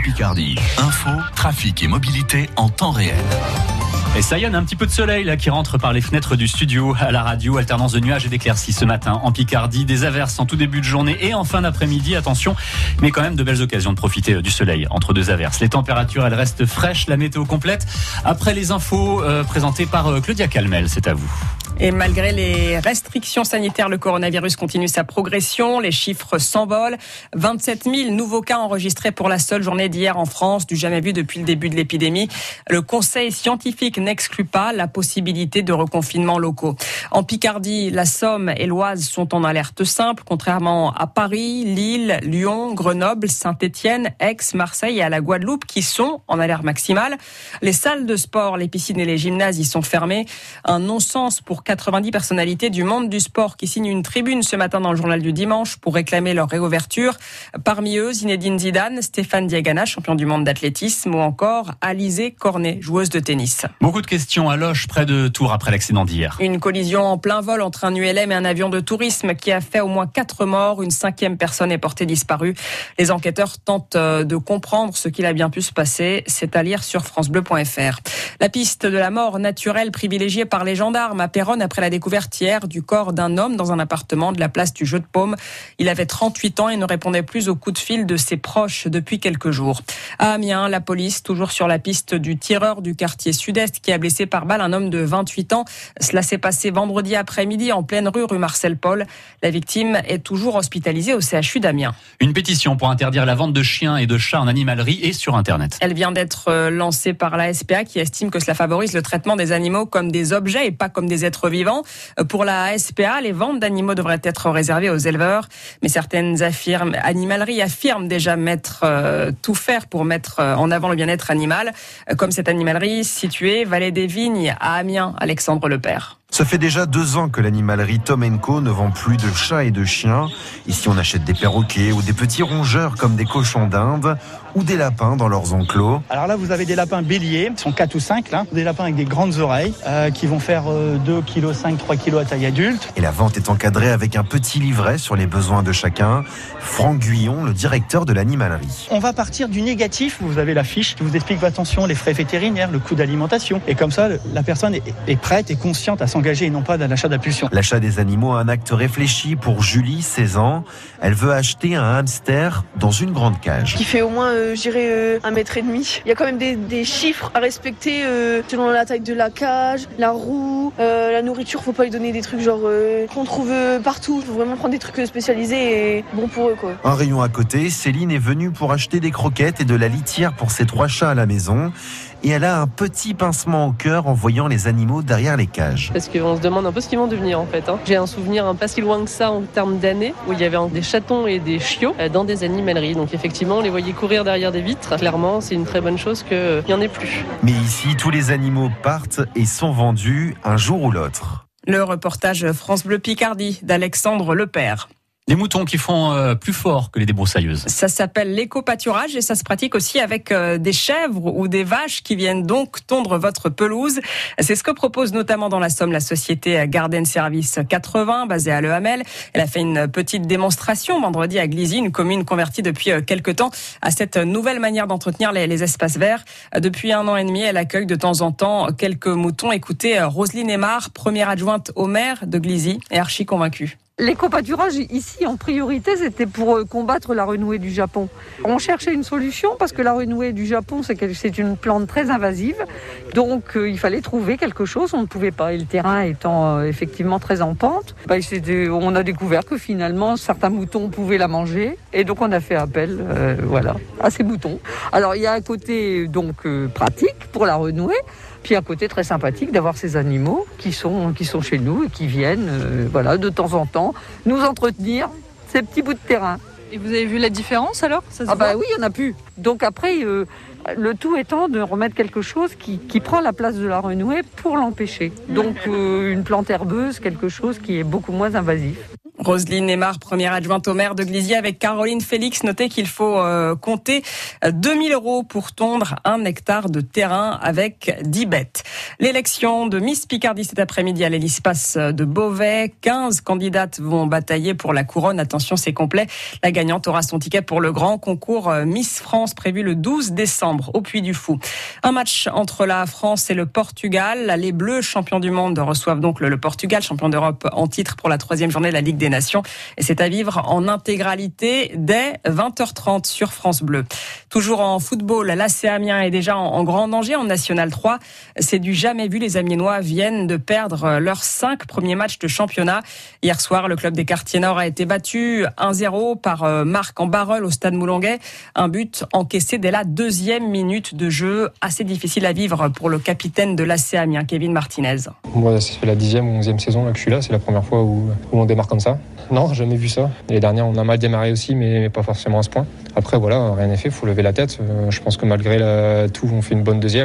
Picardie. Info, trafic et mobilité en temps réel. Et ça y est, un petit peu de soleil là qui rentre par les fenêtres du studio à la radio. Alternance de nuages et d'éclaircies ce matin en Picardie. Des averses en tout début de journée et en fin d'après-midi. Attention, mais quand même de belles occasions de profiter euh, du soleil entre deux averses. Les températures, elles restent fraîches. La météo complète après les infos euh, présentées par euh, Claudia Calmel. C'est à vous. Et malgré les restrictions sanitaires, le coronavirus continue sa progression. Les chiffres s'envolent. 27 000 nouveaux cas enregistrés pour la seule journée d'hier en France, du jamais vu depuis le début de l'épidémie. Le conseil scientifique n'exclut pas la possibilité de reconfinement locaux. En Picardie, la Somme et l'Oise sont en alerte simple, contrairement à Paris, Lille, Lyon, Grenoble, Saint-Étienne, Aix, Marseille et à la Guadeloupe qui sont en alerte maximale. Les salles de sport, les piscines et les gymnases y sont fermées. Un non-sens pour 90 personnalités du monde du sport qui signent une tribune ce matin dans le journal du dimanche pour réclamer leur réouverture. Parmi eux, Zinedine Zidane, Stéphane Diagana, champion du monde d'athlétisme, ou encore Alizé Cornet, joueuse de tennis. Beaucoup de questions à Loche, près de Tours, après l'accident d'hier. Une collision en plein vol entre un ULM et un avion de tourisme qui a fait au moins quatre morts. Une cinquième personne est portée disparue. Les enquêteurs tentent euh, de comprendre ce qu'il a bien pu se passer. C'est à lire sur francebleu.fr. La piste de la mort naturelle privilégiée par les gendarmes à Péronne après la découverte hier du corps d'un homme dans un appartement de la place du Jeu de Paume. Il avait 38 ans et ne répondait plus aux coups de fil de ses proches depuis quelques jours. À Amiens, la police, toujours sur la piste du tireur du quartier sud-est qui a blessé par balle un homme de 28 ans. Cela s'est passé vendredi après-midi en pleine rue rue Marcel Paul. La victime est toujours hospitalisée au CHU d'Amiens. Une pétition pour interdire la vente de chiens et de chats en animalerie et sur Internet. Elle vient d'être euh, lancée par la SPA qui estime que cela favorise le traitement des animaux comme des objets et pas comme des êtres vivants. Euh, Pour la SPA, les ventes d'animaux devraient être réservées aux éleveurs, mais certaines animaleries affirment déjà mettre euh, tout faire pour mettre euh, en avant le bien-être animal, comme cette animalerie située vallée des Vignes à Amiens, Alexandre Lepère. Ça fait déjà deux ans que l'animalerie Tom Co ne vend plus de chats et de chiens. Ici, on achète des perroquets ou des petits rongeurs comme des cochons d'Inde ou des lapins dans leurs enclos. Alors là, vous avez des lapins béliers, ils sont 4 ou 5 là, des lapins avec des grandes oreilles euh, qui vont faire euh, 2 kg 5, 3 kg à taille adulte. Et la vente est encadrée avec un petit livret sur les besoins de chacun. Franck Guyon, le directeur de l'animalerie. On va partir du négatif, vous avez la fiche qui vous explique attention les frais vétérinaires, le coût d'alimentation et comme ça la personne est, est prête et consciente à s'engager et non pas dans l'achat d'impulsion. L'achat des animaux est un acte réfléchi pour Julie, 16 ans. Elle veut acheter un hamster dans une grande cage. qui fait au moins, euh, je dirais, euh, un mètre et demi. Il y a quand même des, des chiffres à respecter euh, selon la taille de la cage, la roue, euh, la nourriture. Faut pas lui donner des trucs genre euh, qu'on trouve partout. Faut vraiment prendre des trucs spécialisés et bons pour eux quoi. Un rayon à côté, Céline est venue pour acheter des croquettes et de la litière pour ses trois chats à la maison. Et elle a un petit pincement au cœur en voyant les animaux derrière les cages. Parce qu'on se demande un peu ce qu'ils vont devenir en fait. hein. J'ai un souvenir un pas si loin que ça en termes d'années où il y avait des chatons et des chiots euh, dans des animaleries. Donc effectivement, on les voyait courir derrière des vitres. Clairement, c'est une très bonne chose qu'il n'y en ait plus. Mais ici, tous les animaux partent et sont vendus un jour ou l'autre. Le reportage France Bleu Picardie d'Alexandre Lepère. Les moutons qui font euh, plus fort que les débroussailleuses. Ça s'appelle l'éco-pâturage et ça se pratique aussi avec euh, des chèvres ou des vaches qui viennent donc tondre votre pelouse. C'est ce que propose notamment dans la Somme la société Garden Service 80 basée à Le Hamel. Elle a fait une petite démonstration vendredi à Glizy, une commune convertie depuis euh, quelques temps à cette nouvelle manière d'entretenir les, les espaces verts. Depuis un an et demi, elle accueille de temps en temps quelques moutons. Écoutez, euh, Roselyne Aymar, première adjointe au maire de Glizy, est archi convaincue. L'éco-pâturage ici en priorité c'était pour euh, combattre la renouée du Japon. On cherchait une solution parce que la renouée du Japon c'est une plante très invasive. Donc euh, il fallait trouver quelque chose, on ne pouvait pas et le terrain étant euh, effectivement très en pente, bah, on a découvert que finalement certains moutons pouvaient la manger et donc on a fait appel euh, voilà à ces moutons. Alors il y a un côté donc pratique pour la renouée puis un côté très sympathique d'avoir ces animaux qui sont, qui sont chez nous et qui viennent euh, voilà, de temps en temps nous entretenir ces petits bouts de terrain. Et vous avez vu la différence alors? Ça se Ah bah oui, il y en a plus. Donc après, euh, le tout étant de remettre quelque chose qui, qui prend la place de la renouée pour l'empêcher. Donc euh, une plante herbeuse, quelque chose qui est beaucoup moins invasif. Roselyne Neymar, première adjointe au maire de Glizier avec Caroline Félix. Notez qu'il faut euh, compter 2000 euros pour tondre un hectare de terrain avec 10 bêtes. L'élection de Miss Picardie cet après-midi à l'hélice de Beauvais. 15 candidates vont batailler pour la couronne. Attention, c'est complet. La gagnante aura son ticket pour le grand concours euh, Miss France prévu le 12 décembre au Puy du Fou. Un match entre la France et le Portugal. Les Bleus, champions du monde, reçoivent donc le, Portugal, champion d'Europe en titre pour la troisième journée de la Ligue des Nations. Et c'est à vivre en intégralité dès 20h30 sur France Bleu. Toujours en football, l'AC Amiens est déjà en, grand danger en National 3. C'est du jamais vu. Les Amiénois viennent de perdre leurs cinq premiers matchs de championnat. Hier soir, le club des quartiers nord a été battu 1-0 par euh, Marc en barrel au stade Moulonguet. Un but encaissé dès la deuxième minute de jeu. Assez difficile à vivre pour le capitaine de l'AC Amiens, Kevin Martinez. Moi, ça la dixième ou onzième saison que je suis là. C'est la première fois où, on démarre comme ça. Non, jamais vu ça. Les dernières, on a mal démarré aussi, mais pas forcément à ce point. Après, voilà, rien n'est fait, il faut lever la tête. Euh, je pense que malgré tout, on fait une bonne deuxième.